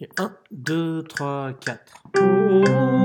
Et 1, 2, 3, 4.